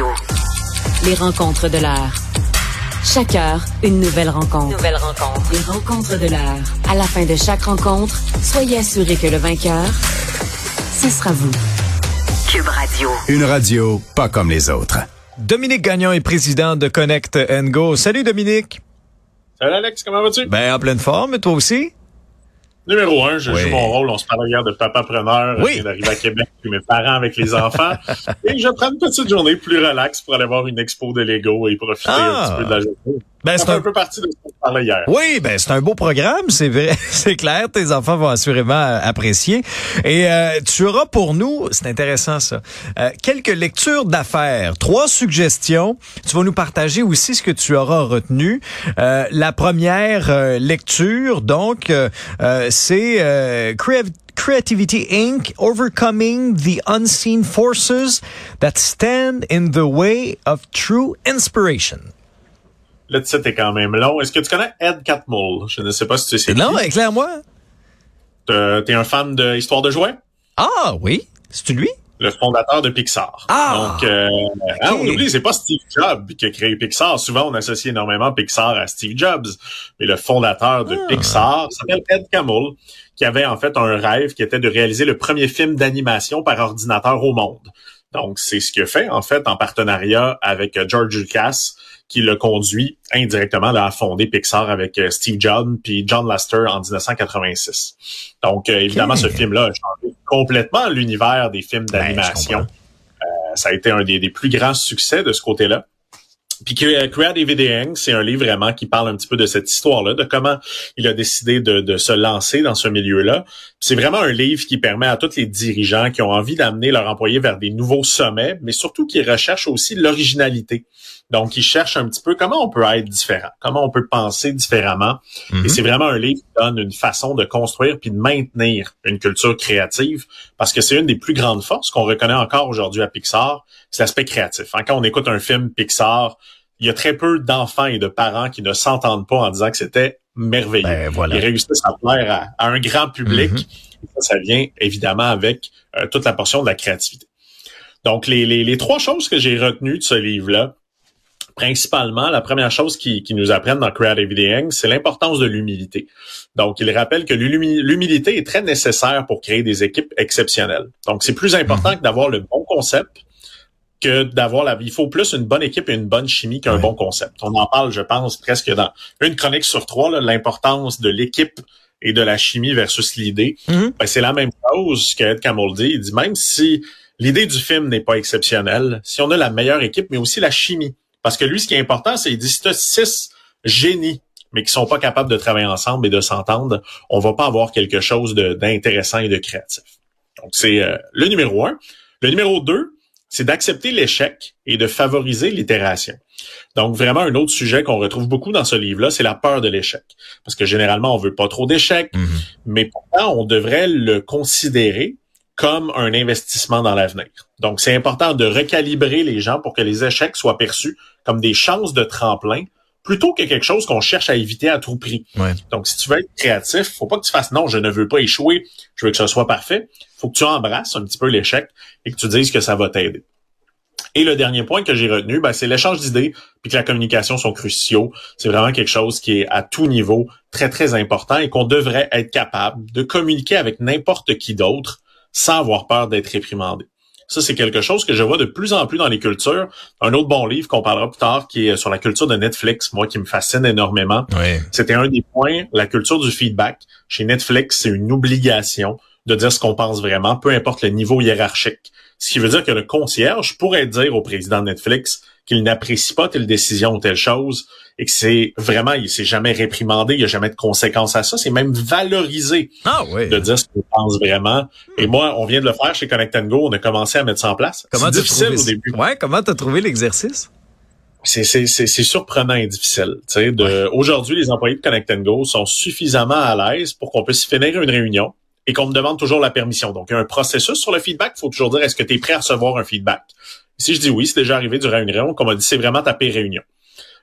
Radio. Les rencontres de l'heure. Chaque heure, une nouvelle rencontre. Nouvelle rencontre. Les rencontres de l'heure. À la fin de chaque rencontre, soyez assurés que le vainqueur, ce sera vous. Cube Radio. Une radio pas comme les autres. Dominique Gagnon est président de Connect Go. Salut Dominique. Salut Alex, comment vas-tu? Ben en pleine forme, et toi aussi? Numéro un, je Oui. joue mon rôle. On se parle hier de papa preneur. Oui. Je viens d'arriver à Québec avec mes parents, avec les enfants. et je prends une petite journée plus relax pour aller voir une expo de Lego et profiter Ah. un petit peu de la journée. Ben c'est un un... peu partie de ce qu'on parlait hier. Oui, ben c'est un beau programme, c'est vrai, c'est clair. Tes enfants vont assurément euh, apprécier. Et euh, tu auras pour nous, c'est intéressant ça, euh, quelques lectures d'affaires, trois suggestions. Tu vas nous partager aussi ce que tu auras retenu. Euh, la première euh, lecture, donc, euh, c'est euh, Creativity Inc. Overcoming the Unseen Forces that Stand in the Way of True Inspiration. Le titre est quand même long. Est-ce que tu connais Ed Catmull? Je ne sais pas si tu sais. Non, éclaire-moi. Euh, T'es un fan de Histoire de jouets? Ah oui, c'est lui? le fondateur de Pixar. Ah! Donc, euh, hein, on oublie, c'est pas Steve Jobs qui a créé Pixar. Souvent, on associe énormément Pixar à Steve Jobs. Mais le fondateur de Ah. Pixar s'appelle Ed Camel, qui avait en fait un rêve qui était de réaliser le premier film d'animation par ordinateur au monde. Donc, c'est ce qu'il a fait, en fait, en partenariat avec euh, George Lucas, qui l'a conduit indirectement là, à fonder Pixar avec euh, Steve Jobs puis John Lasseter en 1986. Donc, euh, évidemment, ce film-là a changé complètement l'univers des films Ben, d'animation. Euh, ça a été un des, des plus grands succès de ce côté-là. Puis Creative Inc., c'est un livre vraiment qui parle un petit peu de cette histoire-là, de comment il a décidé de, de se lancer dans ce milieu-là. C'est vraiment un livre qui permet à tous les dirigeants qui ont envie d'amener leurs employés vers des nouveaux sommets, mais surtout qui recherchent aussi l'originalité. Donc, ils cherchent un petit peu comment on peut être différent, comment on peut penser différemment. Mhm. Et c'est vraiment un livre qui donne une façon de construire puis de maintenir une culture créative parce que c'est une des plus grandes forces qu'on reconnaît encore aujourd'hui à Pixar, c'est l'aspect créatif. Hein, Quand on écoute un film Pixar, il y a très peu d'enfants et de parents qui ne s'entendent pas en disant que c'était merveilleux. Ben, voilà. Ils réussissent à plaire à, à un grand public. Mhm. Et ça, ça vient évidemment avec euh, toute la portion de la créativité. Donc, les, les, les trois choses que j'ai retenues de ce livre-là, principalement, la première chose qui, qui nous apprennent dans Creative Inc., c'est l'importance de l'humilité. Donc, il rappelle que l'humi- l'humilité est très nécessaire pour créer des équipes exceptionnelles. Donc, c'est plus important que d'avoir le bon concept que d'avoir la... Il faut plus une bonne équipe et une bonne chimie qu'un Ouais. bon concept. On en parle, je pense, presque dans une chronique sur trois, l'importance de l'équipe et de la chimie versus l'idée. Mhm. Ben, c'est la même chose que Ed Camel dit. Il dit même si l'idée du film n'est pas exceptionnelle, si on a la meilleure équipe, mais aussi la chimie. Parce que lui, ce qui est important, c'est il dit si tu as six génies, mais qui sont pas capables de travailler ensemble et de s'entendre, on va pas avoir quelque chose d'intéressant et de créatif. Donc, c'est euh, le numéro un. Le numéro deux, c'est d'accepter l'échec et de favoriser l'itération. Donc, vraiment, un autre sujet qu'on retrouve beaucoup dans ce livre-là, c'est la peur de l'échec. Parce que généralement, on veut pas trop d'échecs, Mhm. mais pourtant, on devrait le considérer comme un investissement dans l'avenir. Donc, c'est important de recalibrer les gens pour que les échecs soient perçus comme des chances de tremplin plutôt que quelque chose qu'on cherche à éviter à tout prix. Ouais. Donc, si tu veux être créatif, faut pas que tu fasses non, je ne veux pas échouer, je veux que ce soit parfait. Faut que tu embrasses un petit peu l'échec et que tu dises que ça va t'aider. Et le dernier point que j'ai retenu, ben, c'est l'échange d'idées puis que la communication sont cruciaux. C'est vraiment quelque chose qui est à tout niveau très, très important et qu'on devrait être capable de communiquer avec n'importe qui d'autre sans avoir peur d'être réprimandé. Ça, c'est quelque chose que je vois de plus en plus dans les cultures. Un autre bon livre qu'on parlera plus tard, qui est sur la culture de Netflix, moi, qui me fascine énormément. Ouais. C'était un des points, la culture du feedback. Chez Netflix, c'est une obligation de dire ce qu'on pense vraiment, peu importe le niveau hiérarchique. Ce qui veut dire que le concierge pourrait dire au président de Netflix qu'il n'apprécie pas telle décision ou telle chose et que c'est vraiment, il s'est jamais réprimandé, il n'y a jamais de conséquences à ça. C'est même valorisé Ah oui. de dire ce qu'on pense vraiment. Et moi, on vient de le faire chez Connect Go. On a commencé à mettre ça en place. Comment C'est difficile trouvé au début. Ouais, comment t'as trouvé l'exercice? C'est, c'est, c'est, c'est surprenant et difficile. Tu sais, de, Aujourd'hui, les employés de Connect Go sont suffisamment à l'aise pour qu'on puisse finir une réunion et qu'on me demande toujours la permission. Donc, il y a un processus sur le feedback. Il faut toujours dire, est-ce que tu es prêt à recevoir un feedback? Si je dis oui, c'est déjà arrivé durant une réunion qu'on m'a dit, c'est vraiment ta pire réunion.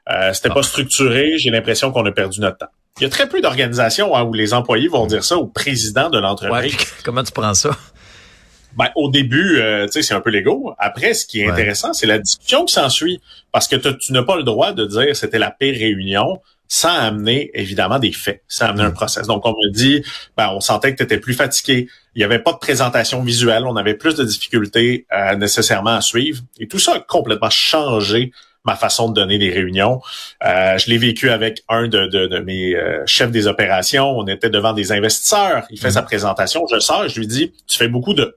Euh, c'était pas structuré, j'ai l'impression qu'on a perdu notre temps. Il y a très peu d'organisations hein, où les employés vont dire ça au président de Ouais, l'entreprise. puis comment tu prends ça? Ben, au début, euh, tu sais, c'est un peu l'ego. Après, ce qui est Ouais. intéressant, c'est la discussion qui s'ensuit. Parce que tu n'as pas le droit de dire c'était la pire réunion sans amener, évidemment, des faits, sans amener un process. Donc, on me dit, ben, on sentait que tu étais plus fatigué. Il n'y avait pas de présentation visuelle. On avait plus de difficultés euh, nécessairement à suivre. Et tout ça a complètement changé ma façon de donner des réunions. Euh, je l'ai vécu avec un de, de- de mes euh, chefs des opérations. On était devant des investisseurs. Il fait sa présentation. Je sors, je lui dis, tu fais beaucoup de...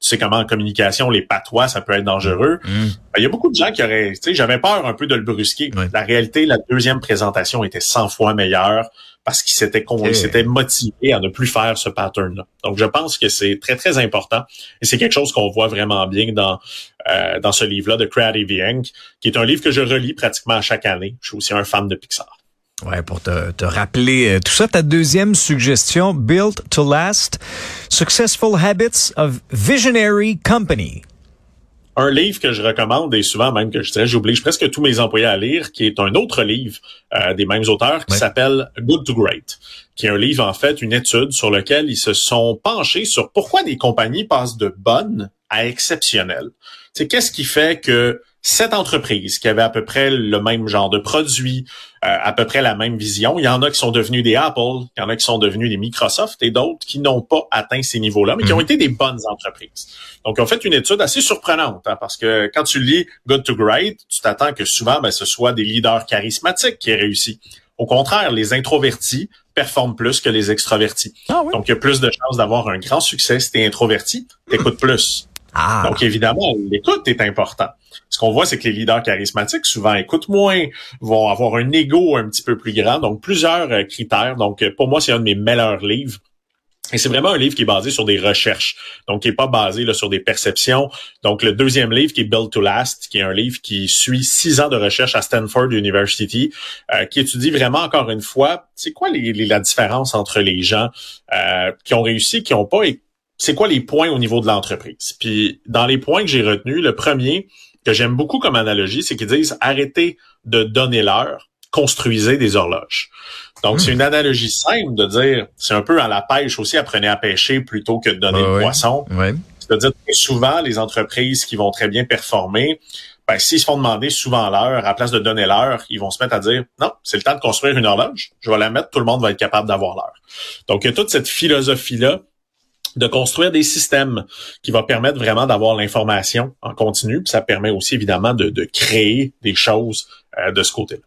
tu sais comment en communication, les patois, ça peut être dangereux. Mm. Ben, Il y a beaucoup de gens qui auraient... Tu sais, j'avais peur un peu de le brusquer. Ouais. La réalité, la deuxième présentation était 100 fois meilleure parce qu'il s'était s'était motivé à ne plus faire ce pattern-là. Donc, je pense que c'est très, très important. Et c'est quelque chose qu'on voit vraiment bien dans, euh, dans ce livre-là de Creative Inc., qui est un livre que je relis pratiquement à chaque année. Je suis aussi un fan de Pixar. Ouais, pour te, te rappeler euh, tout ça, ta deuxième suggestion, Built to Last, Successful Habits of Visionary Company. Un livre que je recommande et souvent même que je dirais, j'oblige presque tous mes employés à lire, qui est un autre livre euh, des mêmes auteurs qui Ouais. s'appelle Good to Great, qui est un livre en fait, une étude sur lequel ils se sont penchés sur pourquoi des compagnies passent de bonnes à exceptionnelles. C'est qu'est-ce qui fait que cette entreprise qui avait à peu près le même genre de produit, euh, à peu près la même vision, il y en a qui sont devenus des Apple, il y en a qui sont devenus des Microsoft et d'autres qui n'ont pas atteint ces niveaux-là, mais qui ont été des bonnes entreprises. Donc, ils ont fait une étude assez surprenante, hein, parce que quand tu lis Good to Great, tu t'attends que souvent, ben, ce soit des leaders charismatiques qui aient réussi. Au contraire, les introvertis performent plus que les extravertis. Ah oui? Donc, il y a plus de chances d'avoir un grand succès si tu es introverti, t'écoutes plus. Ah, Donc, évidemment, l'écoute est important. Ce qu'on voit, c'est que les leaders charismatiques, souvent, écoutent moins, vont avoir un ego un petit peu plus grand. Donc, plusieurs euh, critères. Donc, euh, pour moi, c'est un de mes meilleurs livres. Et c'est vraiment un livre qui est basé sur des recherches, donc qui est pas basé là, sur des perceptions. Donc le deuxième livre qui est Built to Last, qui est un livre qui suit six ans de recherche à Stanford University, euh, qui étudie vraiment encore une fois, c'est quoi les, les- la différence entre les gens euh, qui ont réussi, qui ont pas, et c'est quoi les points au niveau de l'entreprise? Puis dans les points que j'ai retenus, le premier que j'aime beaucoup comme analogie, c'est qu'ils disent arrêtez de donner l'heure, construisez des horloges. Donc, c'est une analogie simple de dire, c'est un peu à la pêche aussi, apprenez à pêcher plutôt que de donner Ouais, le poisson. C'est-à-dire que souvent, les entreprises qui vont très bien performer, ben, s'ils se font demander souvent l'heure, à place de donner l'heure, ils vont se mettre à dire, non, c'est le temps de construire une horloge, je vais la mettre, tout le monde va être capable d'avoir l'heure. Donc, il y a toute cette philosophie-là de construire des systèmes qui va permettre vraiment d'avoir l'information en continu, puis ça permet aussi évidemment de, créer des choses euh, de ce côté-là.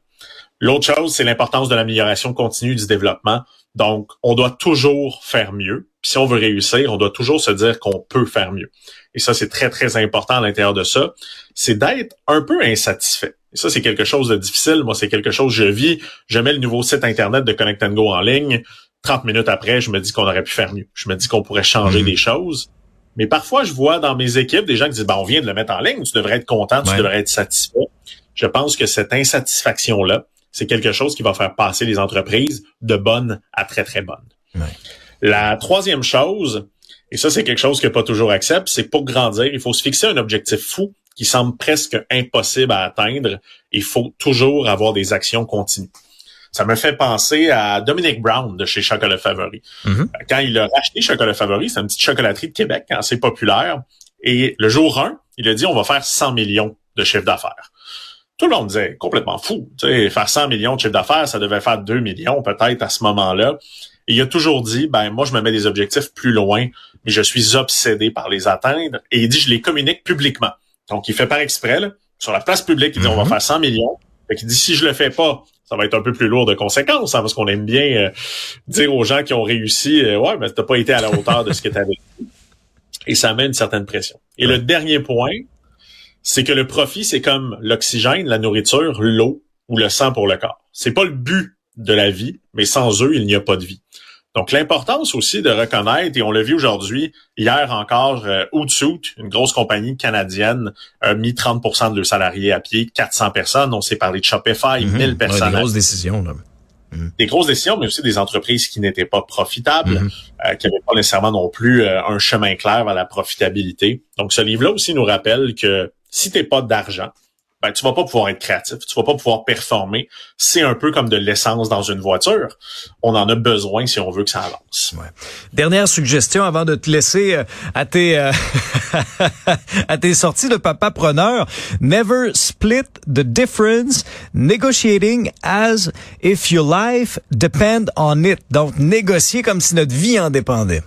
L'autre chose, c'est l'importance de l'amélioration continue du développement. Donc, on doit toujours faire mieux. Puis si on veut réussir, on doit toujours se dire qu'on peut faire mieux. Et ça, c'est très, très important à l'intérieur de ça. C'est d'être un peu insatisfait. Et ça, c'est quelque chose de difficile. Moi, c'est quelque chose que je vis. Je mets le nouveau site Internet de Connect Go en ligne. 30 minutes après, je me dis qu'on aurait pu faire mieux. Je me dis qu'on pourrait changer Mhm. des choses. Mais parfois, je vois dans mes équipes des gens qui disent, ben, on vient de le mettre en ligne, tu devrais être content, tu Ouais. devrais être satisfait. Je pense que cette insatisfaction-là, c'est quelque chose qui va faire passer les entreprises de bonnes à très, très bonnes. Ouais. La troisième chose, et ça, c'est quelque chose que pas toujours accepte, c'est pour grandir, il faut se fixer un objectif fou qui semble presque impossible à atteindre. Il faut toujours avoir des actions continues. Ça me fait penser à Dominic Brown de chez Chocolat Favori. Mhm. Quand il a racheté Chocolat Favori, c'est une petite chocolaterie de Québec, hein, assez populaire. Et le jour 1, il a dit on va faire 100 millions de chiffre d'affaires. Tout le monde disait complètement fou. Tu sais, faire 100 millions de chiffre d'affaires, ça devait faire 2 millions peut-être à ce moment-là. Et il a toujours dit, ben moi je me mets des objectifs plus loin, mais je suis obsédé par les atteindre. Et il dit, je les communique publiquement. Donc il fait par exprès, là, sur la place publique, il dit, on va Mhm. faire 100 millions. Fait qu'il dit, si je le fais pas, ça va être un peu plus lourd de conséquences, hein, parce qu'on aime bien euh, dire aux gens qui ont réussi, euh, ouais, mais t'as pas été à la hauteur de ce que tu avais. Et ça met une certaine pression. Et le dernier point, c'est que le profit, c'est comme l'oxygène, la nourriture, l'eau ou le sang pour le corps. C'est pas le but de la vie, mais sans eux, il n'y a pas de vie. Donc, l'importance aussi de reconnaître, et on l'a vu aujourd'hui, hier encore, euh, une grosse compagnie canadienne, a mis 30% de leurs salariés à pied, 400 personnes. On s'est parlé de Shopify, Mhm. 1000 Ouais, personnes. des grosses décisions. Là. des grosses décisions, mais aussi des entreprises qui n'étaient pas profitables, Mhm. euh, qui n'avaient pas nécessairement non plus euh, un chemin clair vers la profitabilité. Donc, ce livre-là aussi nous rappelle que si t'es pas d'argent, ben tu vas pas pouvoir être créatif, tu vas pas pouvoir performer. C'est un peu comme de l'essence dans une voiture. On en a besoin si on veut que ça avance. Ouais. Dernière suggestion avant de te laisser euh, à tes euh, à tes sorties de papa preneur. Never split the difference. Negotiating as if your life depend on it. Donc négocier comme si notre vie en dépendait.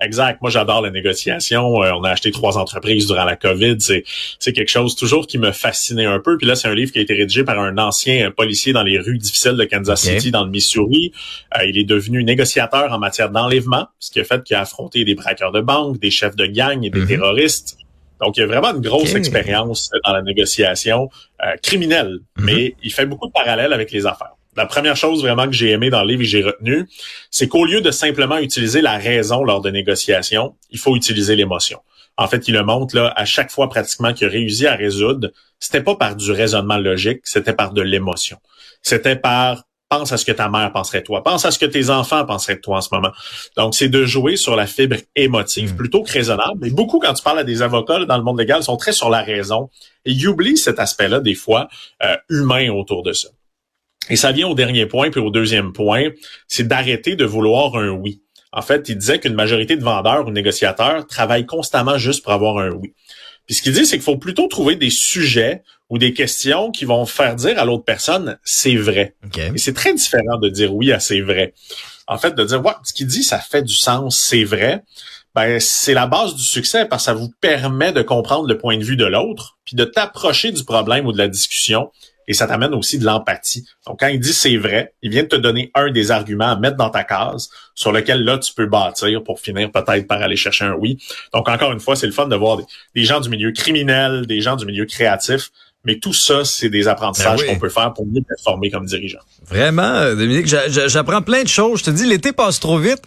Exact. Moi, j'adore la négociation. Euh, on a acheté trois entreprises durant la COVID. C'est, c'est quelque chose toujours qui me fascinait un peu. Puis là, c'est un livre qui a été rédigé par un ancien policier dans les rues difficiles de Kansas City, dans le Missouri. Euh, il est devenu négociateur en matière d'enlèvement, ce qui a fait qu'il a affronté des braqueurs de banque, des chefs de gang et des mm-hmm. terroristes. Donc, il y a vraiment une grosse expérience dans la négociation euh, criminelle, mm-hmm. mais il fait beaucoup de parallèles avec les affaires la première chose vraiment que j'ai aimé dans le livre et que j'ai retenu, c'est qu'au lieu de simplement utiliser la raison lors de négociations, il faut utiliser l'émotion. En fait, il le montre là à chaque fois pratiquement qu'il a réussi à résoudre, c'était pas par du raisonnement logique, c'était par de l'émotion. C'était par pense à ce que ta mère penserait de toi, pense à ce que tes enfants penseraient de toi en ce moment. Donc, c'est de jouer sur la fibre émotive, mm. plutôt que raisonnable. Mais beaucoup, quand tu parles à des avocats dans le monde légal, sont très sur la raison et ils oublient cet aspect-là, des fois, euh, humain autour de ça. Et ça vient au dernier point, puis au deuxième point, c'est d'arrêter de vouloir un oui. En fait, il disait qu'une majorité de vendeurs ou négociateurs travaillent constamment juste pour avoir un oui. Puis ce qu'il dit, c'est qu'il faut plutôt trouver des sujets ou des questions qui vont faire dire à l'autre personne c'est vrai. Et c'est très différent de dire oui à c'est vrai. En fait, de dire ouais, ce qu'il dit, ça fait du sens, c'est vrai. Ben, c'est la base du succès parce que ça vous permet de comprendre le point de vue de l'autre, puis de t'approcher du problème ou de la discussion et ça t'amène aussi de l'empathie. Donc, quand il dit c'est vrai, il vient de te donner un des arguments à mettre dans ta case sur lequel là, tu peux bâtir pour finir peut-être par aller chercher un oui. Donc, encore une fois, c'est le fun de voir des gens du milieu criminel, des gens du milieu créatif mais tout ça, c'est des apprentissages ben qu'on peut faire pour mieux performer comme dirigeant. Vraiment, euh, Dominique, j'apprends plein de choses. Je te dis, l'été passe trop vite.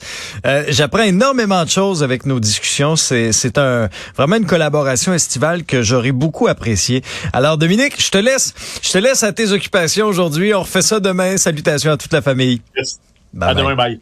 Euh, j'apprends énormément de choses avec nos discussions. C'est un vraiment une collaboration estivale que j'aurais beaucoup appréciée. Alors, Dominique, je te laisse. Je te laisse à tes occupations aujourd'hui. On refait ça demain. Salutations à toute la famille. à demain, bye.